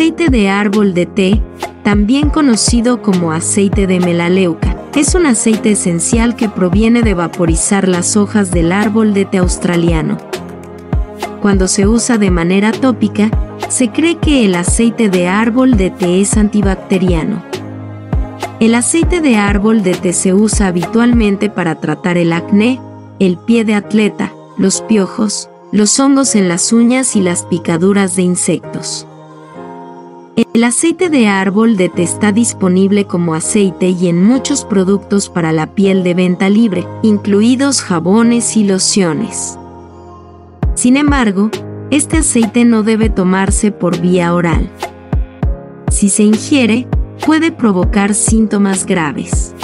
aceite de árbol de té, también conocido como aceite de melaleuca, es un aceite esencial que proviene de vaporizar las hojas del árbol de té australiano. Cuando se usa de manera tópica, se cree que el aceite de árbol de té es antibacteriano. El aceite de árbol de té se usa habitualmente para tratar el acné, el pie de atleta, los piojos, los hongos en las uñas y las picaduras de insectos. El aceite de árbol de té está disponible como aceite y en muchos productos para la piel de venta libre, incluidos jabones y lociones. Sin embargo, este aceite no debe tomarse por vía oral. Si se ingiere, puede provocar síntomas graves.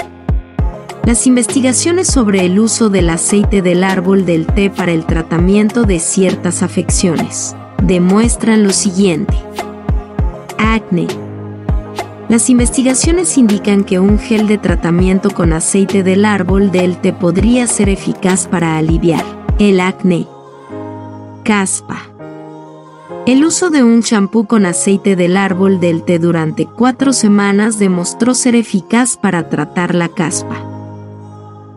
Las investigaciones sobre el uso del aceite del árbol del té para el tratamiento de ciertas afecciones demuestran lo siguiente. Acne. Las investigaciones indican que un gel de tratamiento con aceite del árbol del té podría ser eficaz para aliviar el acné. Caspa. El uso de un champú con aceite del árbol del té durante cuatro semanas demostró ser eficaz para tratar la caspa.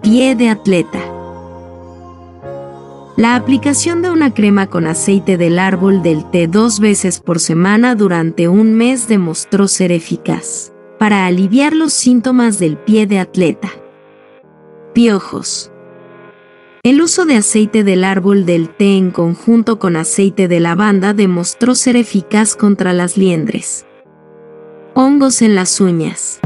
Pie de atleta. La aplicación de una crema con aceite del árbol del té dos veces por semana durante un mes demostró ser eficaz para aliviar los síntomas del pie de atleta. Piojos. El uso de aceite del árbol del té en conjunto con aceite de lavanda demostró ser eficaz contra las liendres. Hongos en las uñas.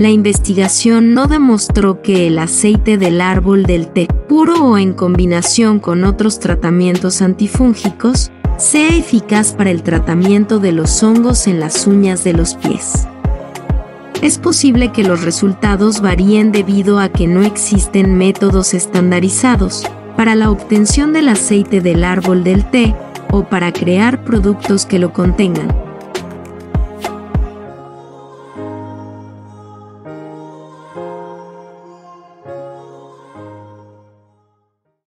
La investigación no demostró que el aceite del árbol del té, puro o en combinación con otros tratamientos antifúngicos, sea eficaz para el tratamiento de los hongos en las uñas de los pies es posible que los resultados varíen debido a que no existen métodos estandarizados para la obtención del aceite del árbol del té o para crear productos que lo contengan.